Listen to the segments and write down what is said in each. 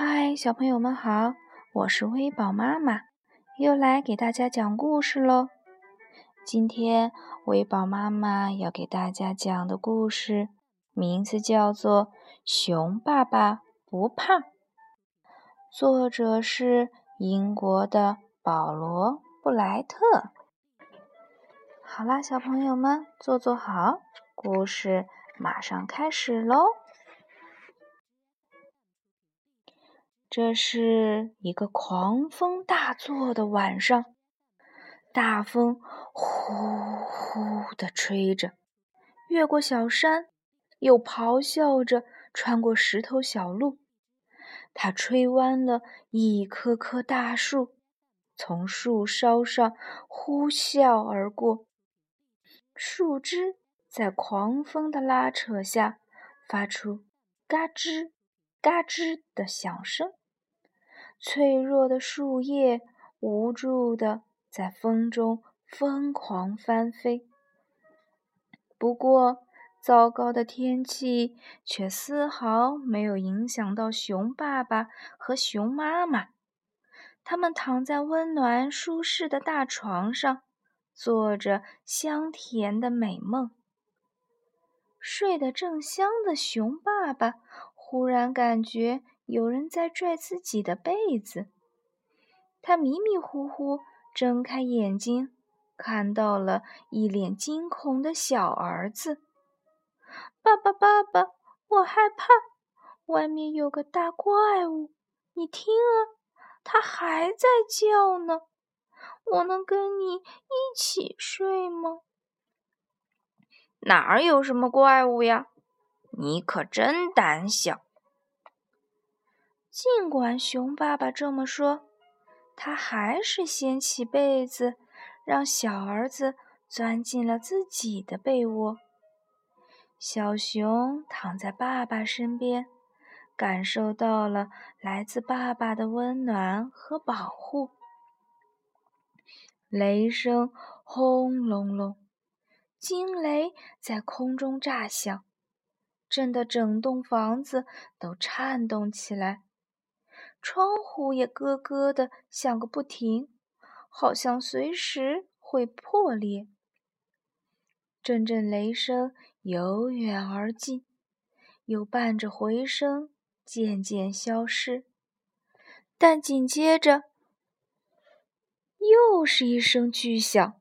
嗨，小朋友们好，我是微宝妈妈，又来给大家讲故事喽。今天微宝妈妈要给大家讲的故事名字叫做《熊爸爸不怕》，作者是英国的保罗·布莱特。好啦，小朋友们坐坐好，故事马上开始喽。这是一个狂风大作的晚上，大风呼呼地吹着，越过小山，又咆哮着穿过石头小路。它吹弯了一棵棵大树，从树梢上呼啸而过，树枝在狂风的拉扯下发出嘎吱嘎吱的响声。脆弱的树叶无助地在风中疯狂翻飞。不过，糟糕的天气却丝毫没有影响到熊爸爸和熊妈妈。他们躺在温暖舒适的大床上，做着香甜的美梦。睡得正香的熊爸爸忽然感觉。有人在拽自己的被子，他迷迷糊糊睁开眼睛，看到了一脸惊恐的小儿子。爸爸，爸爸，我害怕，外面有个大怪物，你听啊，它还在叫呢。我能跟你一起睡吗？哪儿有什么怪物呀？你可真胆小。尽管熊爸爸这么说，他还是掀起被子，让小儿子钻进了自己的被窝。小熊躺在爸爸身边，感受到了来自爸爸的温暖和保护。雷声轰隆隆，惊雷在空中炸响，震得整栋房子都颤动起来。窗户也咯咯的响个不停，好像随时会破裂。阵阵雷声由远而近，又伴着回声渐渐消失。但紧接着，又是一声巨响，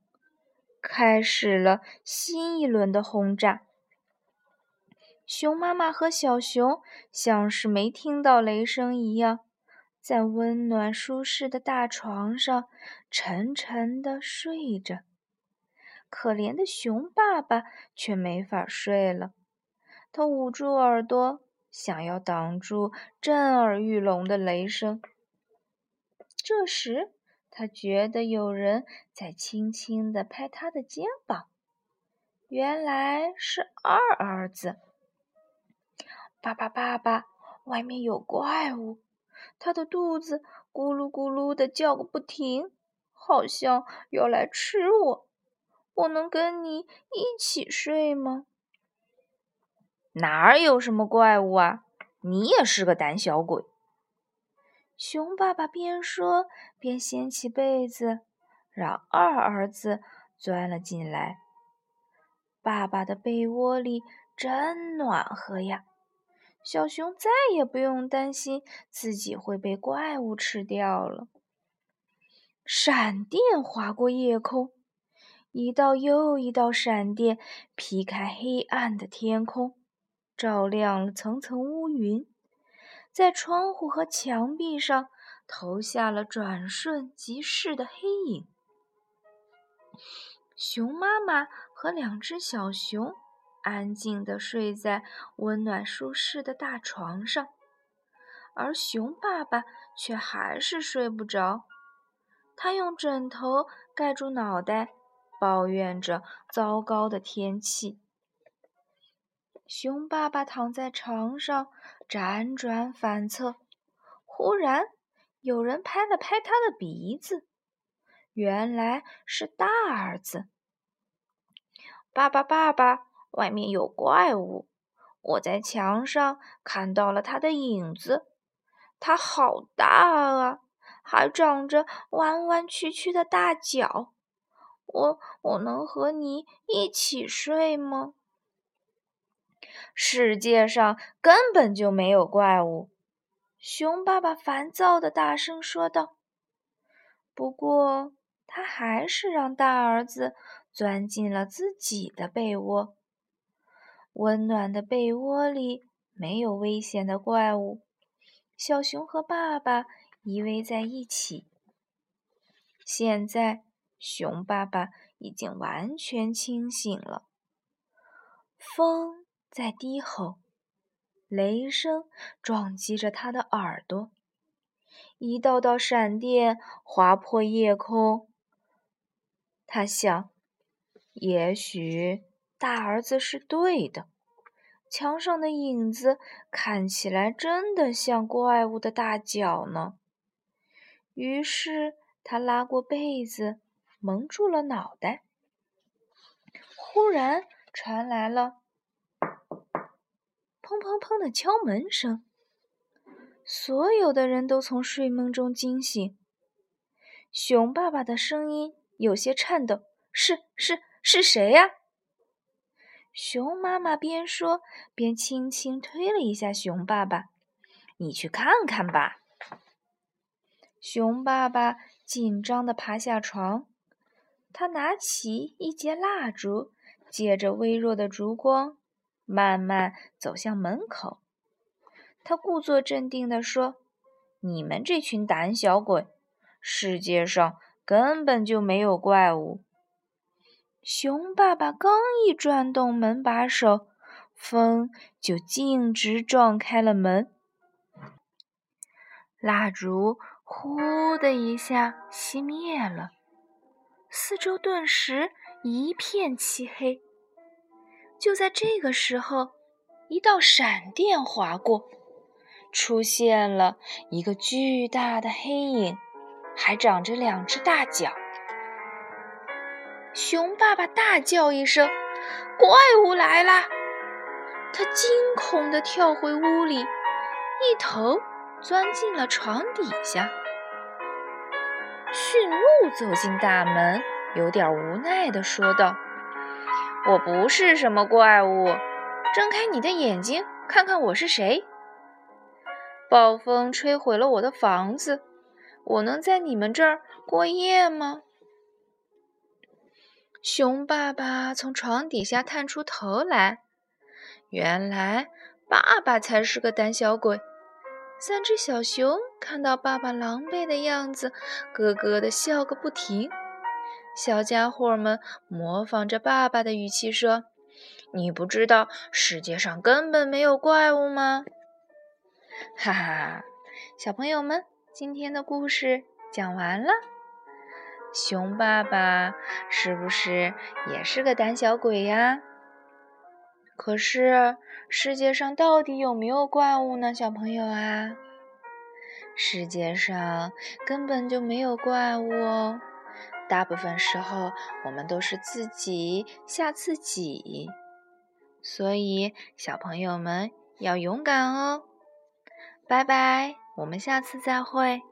开始了新一轮的轰炸。熊妈妈和小熊像是没听到雷声一样。在温暖舒适的大床上沉沉的睡着，可怜的熊爸爸却没法睡了。他捂住耳朵，想要挡住震耳欲聋的雷声。这时，他觉得有人在轻轻地拍他的肩膀，原来是二儿子。爸爸，爸爸，外面有怪物！他的肚子咕噜咕噜的叫个不停，好像要来吃我。我能跟你一起睡吗？哪儿有什么怪物啊！你也是个胆小鬼。熊爸爸边说边掀起被子，让二儿子钻了进来。爸爸的被窝里真暖和呀。小熊再也不用担心自己会被怪物吃掉了。闪电划过夜空，一道又一道闪电劈开黑暗的天空，照亮了层层乌云，在窗户和墙壁上投下了转瞬即逝的黑影。熊妈妈和两只小熊。安静地睡在温暖舒适的大床上，而熊爸爸却还是睡不着。他用枕头盖住脑袋，抱怨着糟糕的天气。熊爸爸躺在床上辗转反侧，忽然有人拍了拍他的鼻子，原来是大儿子。爸爸，爸爸。外面有怪物，我在墙上看到了它的影子，它好大啊，还长着弯弯曲曲的大脚。我我能和你一起睡吗？世界上根本就没有怪物。熊爸爸烦躁的大声说道。不过，他还是让大儿子钻进了自己的被窝。温暖的被窝里没有危险的怪物。小熊和爸爸依偎在一起。现在，熊爸爸已经完全清醒了。风在低吼，雷声撞击着他的耳朵，一道道闪电划破夜空。他想，也许大儿子是对的。墙上的影子看起来真的像怪物的大脚呢。于是他拉过被子，蒙住了脑袋。忽然传来了砰砰砰的敲门声，所有的人都从睡梦中惊醒。熊爸爸的声音有些颤抖：“是是是谁呀？”熊妈妈边说边轻轻推了一下熊爸爸：“你去看看吧。”熊爸爸紧张地爬下床，他拿起一截蜡烛，借着微弱的烛光，慢慢走向门口。他故作镇定地说：“你们这群胆小鬼，世界上根本就没有怪物。”熊爸爸刚一转动门把手，风就径直撞开了门。蜡烛“呼”的一下熄灭了，四周顿时一片漆黑。就在这个时候，一道闪电划过，出现了一个巨大的黑影，还长着两只大脚。熊爸爸大叫一声：“怪物来啦！”他惊恐地跳回屋里，一头钻进了床底下。驯鹿走进大门，有点无奈地说道：“我不是什么怪物，睁开你的眼睛，看看我是谁。暴风吹毁了我的房子，我能在你们这儿过夜吗？”熊爸爸从床底下探出头来，原来爸爸才是个胆小鬼。三只小熊看到爸爸狼狈的样子，咯咯地笑个不停。小家伙们模仿着爸爸的语气说：“你不知道世界上根本没有怪物吗？”哈哈，小朋友们，今天的故事讲完了。熊爸爸是不是也是个胆小鬼呀？可是世界上到底有没有怪物呢，小朋友啊？世界上根本就没有怪物哦，大部分时候我们都是自己吓自己，所以小朋友们要勇敢哦。拜拜，我们下次再会。